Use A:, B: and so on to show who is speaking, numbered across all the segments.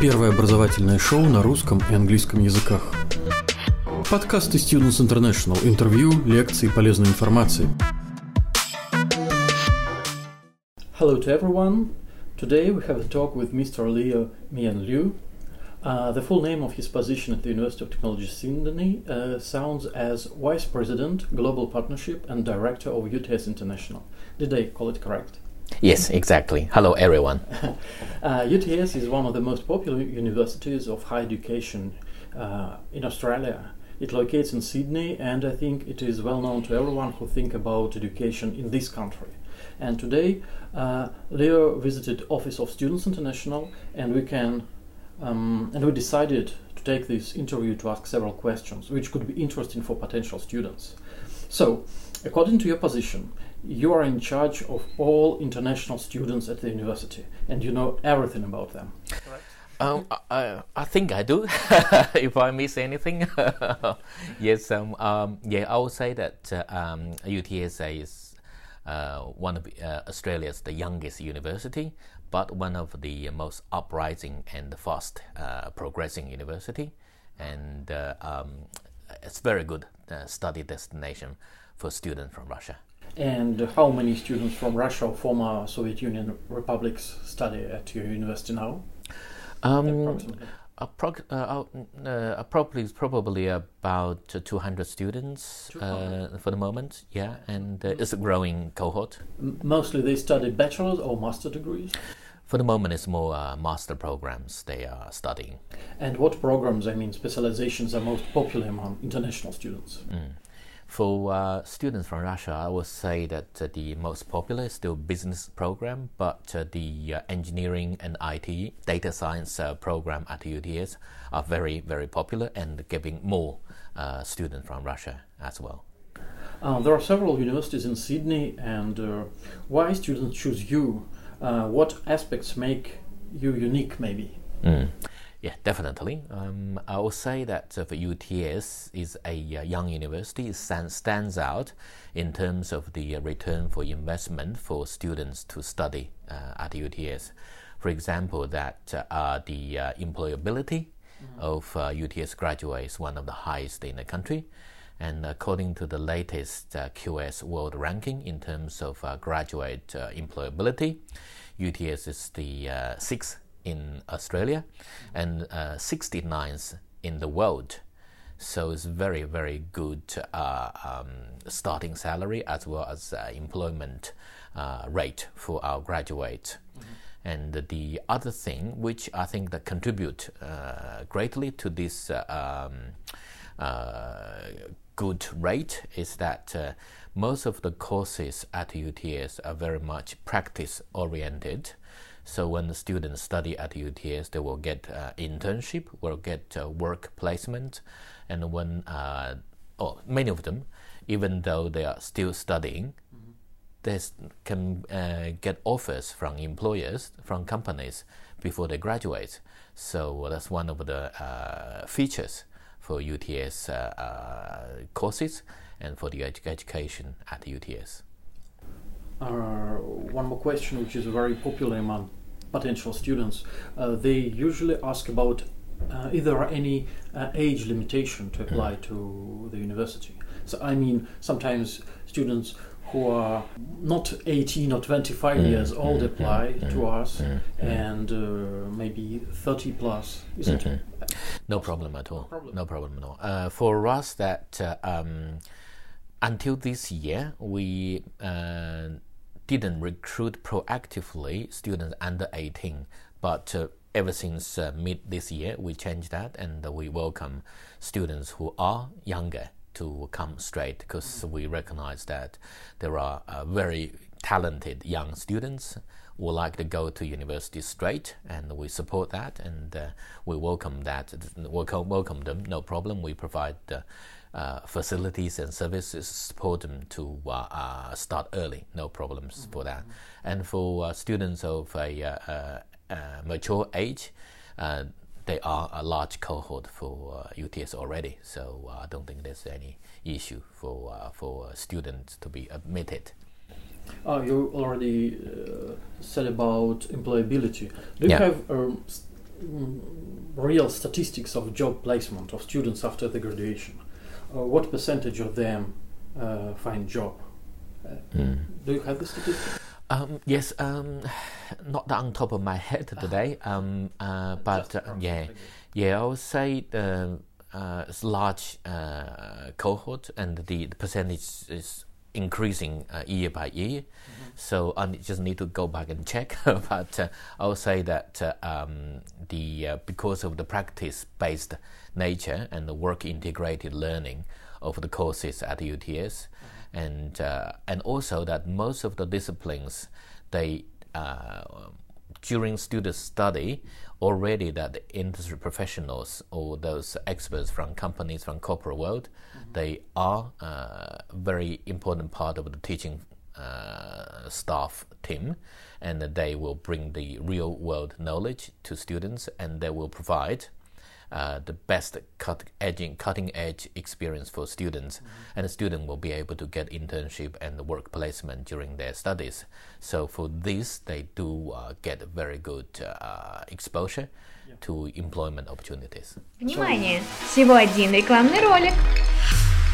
A: Первое образовательное шоу на русском и английском языках. Подкасты Students International. Интервью, лекции, полезной информации. Hello to everyone. Today we have a talk with Mr. Leo Mian Liu. Uh, the full name of his position at the University of Technology Sydney uh, sounds as Vice President, Global Partnership and Director of UTS International. Did I call it correct?
B: Yes, exactly. Hello, everyone.
A: uh, UTS is one of the most popular universities of higher education uh, in Australia. It locates in Sydney, and I think it is well known to everyone who think about education in this country. And today, uh, Leo visited Office of Students International, and we can, um, and we decided to take this interview to ask several questions, which could be interesting for potential students. So, according to your position, you are in charge of all international students at the university and you know everything about them.
B: Um, I, I think I do. if I miss anything, yes. Um, um, yeah, I would say that uh, um, UTSA is uh, one of uh, Australia's the youngest university, but one of the most uprising and fast uh, progressing university, and uh, um, it's very good uh, study destination for students from Russia.
A: And how many students from Russia or former Soviet Union republics study at your university now?
B: Um, Approx- uh, uh, probably probably about 200 students 200. Uh, for the moment, yeah, and uh, it's a growing cohort.
A: Mostly they study bachelor's or master degrees.
B: For the moment, it's more uh, master programs they are studying.
A: And what programs, I mean, specializations are most popular among international students?
B: Mm. For uh, students from Russia, I would say that uh, the most popular is still business program, but uh, the uh, engineering and IT, data science uh, program at UTS are very, very popular and giving more uh, students from Russia as well.
A: there are several universities in Sydney, and why students choose you? what aspects make you unique, maybe?
B: Mm. Yeah, definitely. Um, I will say that uh, for UTS is a uh, young university. It stands out in terms of the uh, return for investment for students to study uh, at UTS. For example, that uh, the uh, employability mm-hmm. of UTS graduates is one of the highest in the country. And according to the latest QS World Ranking in terms of graduate employability, UTS is the sixth in Australia and uh, 69th in the world. So it's very, very good uh, um, starting salary as well as uh, employment uh, rate for our graduates. Mm-hmm. And the other thing, which I think that contribute uh, greatly to this uh, um, good rate, is that most of the courses at UTS are very much practice oriented so when the students study at UTS, they will get uh, internship, will get uh, work placement, and when uh, oh, many of them, even though they are still studying, mm-hmm. they can uh, get offers from employers, from companies before they graduate. So that's one of the uh, features for UTS uh, courses and for the education at UTS.
A: Uh, one more question, which is very popular among potential students. Uh, they usually ask about uh, if there are any uh, age limitation to apply mm. to the university. So I mean, sometimes students who are not 18 or 25 mm, years old mm, apply mm, to mm, us mm, and uh, maybe 30 plus isn't
B: -hmm. it no problem at all. No problem, no problem at all. Uh, for us that uh, um, until this year we didn't recruit proactively students under 18, but uh, ever since uh, mid this year, we changed that and we welcome students who are younger to come straight because we recognize that there are uh, very talented young students who like to go to university straight, and we support that and uh, we welcome that. Welcome, welcome them, no problem. We provide uh, uh, facilities and services support them to uh, uh, start early, no problems mm-hmm. for that. And for uh, students of a mature age, they are a large cohort for UTS already, so I don't think there's any issue for for students to be admitted.
A: Uh, you already uh, said about employability. Do you yeah. have um, mm, real statistics of job placement of students after the graduation. Uh, what percentage of them uh, find job?
B: Mm.
A: Do you have the statistics?
B: Um, yes, um, not on top of my head today, um, uh, but uh, yeah, yeah, I would say the uh, it's large uh, cohort and the, the, percentage is increasing uh, year by year. Mm-hmm. So I just need to go back and check. but uh, I would say that um, the because of the practice-based nature and the work-integrated learning of the courses at UTS and uh, and also that most of the disciplines they uh, during student study already that the industry professionals or those experts from companies from corporate world mm-hmm. they are a uh, very important part of the teaching uh, staff team and they will bring the real world knowledge to students and they will provide uh, the best cut edging, cutting edge experience for students, mm-hmm. and the student will be able to get internship and work placement during their studies. So for this, they do uh, get very good uh, exposure yeah. to employment opportunities.
C: Внимание! Всего один рекламный ролик.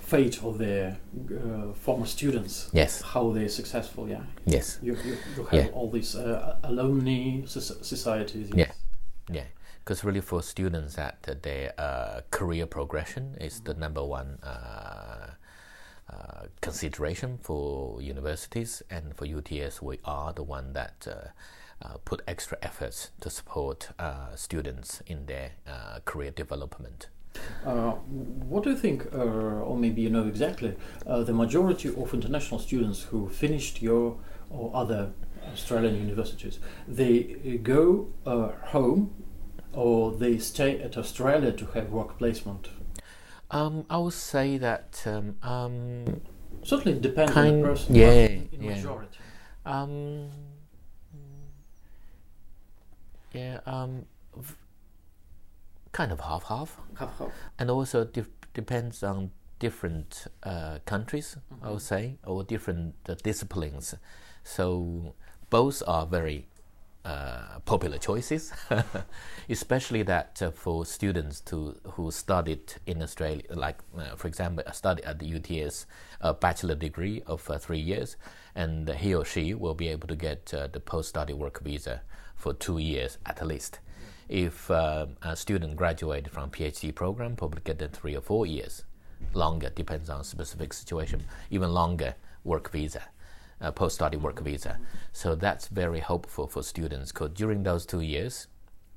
A: fate of their uh, former students.
B: Yes.
A: How they're successful. Yeah.
B: Yes.
A: You, you, you have yeah. all these uh, alumni societies.
B: Yes. Yeah. Yeah. Because really, for students, that uh, their uh, career progression is the number one uh, uh, consideration for universities, and for UTS, we are the one that. put extra efforts to support students in their career development.
A: Uh, what do you think, uh, or maybe you know exactly, uh, the majority of international students who finished your or other Australian universities, they go uh, home or they stay at Australia to have work placement?
B: Um, I would say that um, um,
A: certainly depends kind, on the person.
B: Yeah,
A: in
B: yeah.
A: majority.
B: Um, yeah. Um, kind of half half.
A: Half half.
B: And also dif- depends on different uh, countries, mm-hmm. I would say, or different uh, disciplines. So both are very uh, popular choices, especially that uh, for students to who studied in Australia, like uh, for example, studied at the UTS a bachelor degree of uh, three years, and he or she will be able to get the post-study work visa for two years at least. If uh, a student graduated from PhD program, probably get them three or four years, longer depends on specific situation, even longer work visa, uh, post-study work visa. So that's very hopeful for students because during those two years,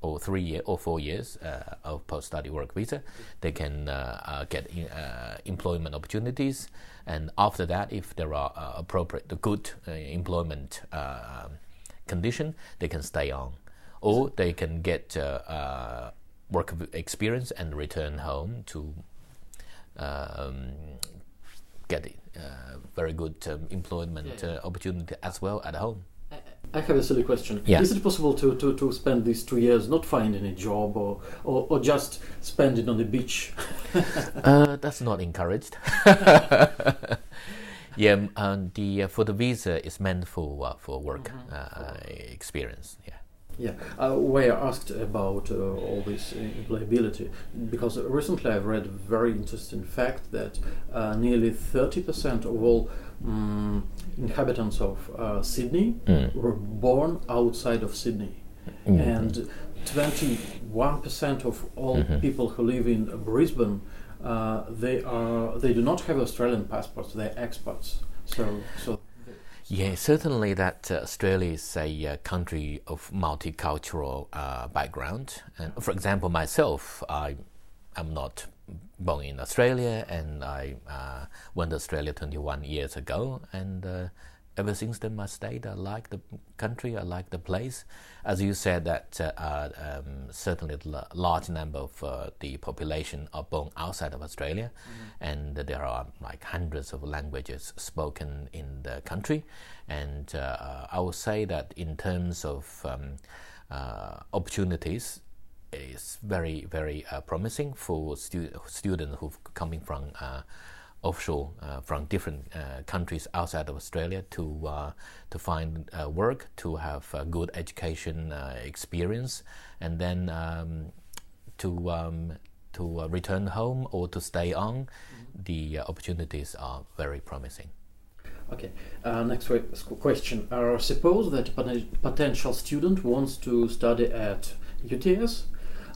B: or three year or four years uh, of post-study work visa, they can uh, uh, get in, uh, employment opportunities, and after that, if there are uh, appropriate, good uh, employment condition, they can stay on or they can get uh, uh, work experience and return home to um, get uh, very good um, employment yeah. opportunity as well at home.
A: I have a silly question.
B: Yeah.
A: Is it possible to, to, to spend these two years not finding a job or, or, or just spend it on the beach?
B: uh, that's not encouraged. yeah, um, the uh, for the visa is meant for uh, for work mm-hmm. experience. Yeah.
A: Yeah, uh, we are asked about uh, all this employability because recently I've read a very interesting fact that uh, nearly 30% of all um, inhabitants of uh, Sydney mm. were born outside of Sydney, mm. and 21% of all mm-hmm. people who live in Brisbane uh, they are they do not have Australian passports; they're expats. So, so
B: yeah, certainly that uh, Australia is a uh, country of multicultural uh, background. And for example, myself, I am not born in Australia, and I uh, went to Australia 21 years ago. And uh, ever since then I stayed. I like the country. I like the place. As you said, that uh, uh um, certainly a large number of uh, the population are born outside of Australia, mm-hmm. and there are like hundreds of languages spoken in the country. And uh, I would say that in terms of um, opportunities, it's very very uh, promising for stu- students who coming from uh, offshore uh, from different uh, countries outside of Australia to uh, to find uh, work, to have a good education experience, and then um, to um, to return home or to stay on. Mm-hmm. The opportunities are very promising.
A: Okay. Uh, next question. Uh, suppose that a potential student wants to study at UTS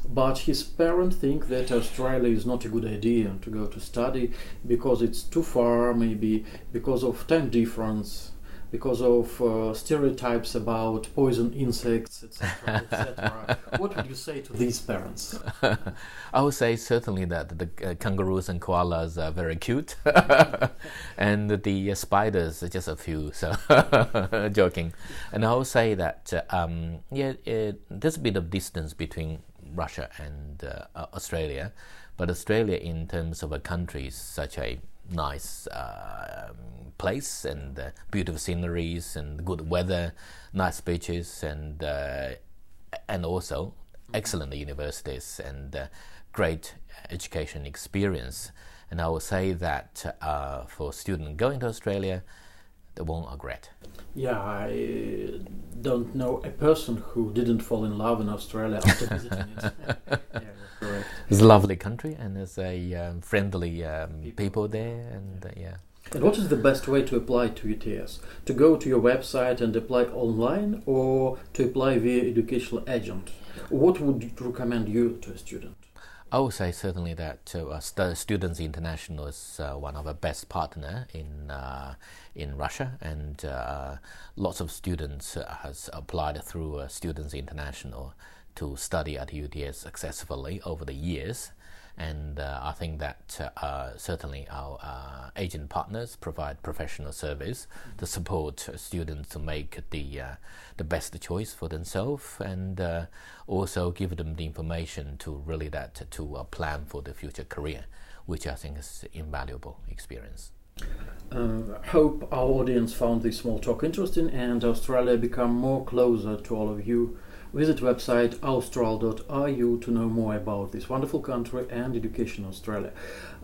A: but his parents think that Australia is not a good idea to go to study because it's too far, maybe because of time difference, because of uh, stereotypes about poison insects, etc. etc. what would you say to these parents?
B: I would say certainly that the uh, kangaroos and koalas are very cute, and the uh, spiders are just a few. So, joking. And I would say that um, yeah, there's a bit of distance between Russia and uh, Australia, but Australia, in terms of a country, is such a nice uh, place and uh, beautiful sceneries and good weather, nice beaches, and uh, and also excellent universities and uh, great education experience. And I would say that uh, for students going to Australia, they won't regret.
A: Yeah, I don't know a person who didn't fall in love in Australia after visiting it. yeah,
B: correct. It's a lovely country and there's a um, friendly um, people. people. there, and uh, yeah.
A: And what is the best way to apply to UTS? To go to your website and apply online, or to apply via educational agent? What would you recommend you to a student?
B: I would say certainly that uh, Students International is uh, one of our best partner in uh, in Russia, and uh, lots of students uh, has applied through uh, Students International to study at UTS successfully over the years. And uh, I think that uh, certainly our uh, agent partners provide professional service mm-hmm. to support students to make the the best choice for themselves, and also give them the information to really that to plan for the future career, which I think is invaluable experience.
A: Uh, hope our audience found this small talk interesting and Australia become more closer to all of you. Visit website austral.ru to know more about this wonderful country and education in Australia.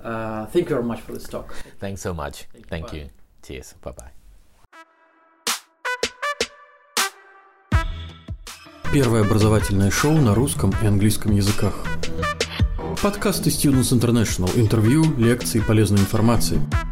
A: Uh, thank you very much for this talk.
B: Thanks so much. Thank you. Cheers. Bye bye.
A: Первое образовательное шоу на русском и английском языках. Подкасты Students International. Интервью, лекции, полезной информации –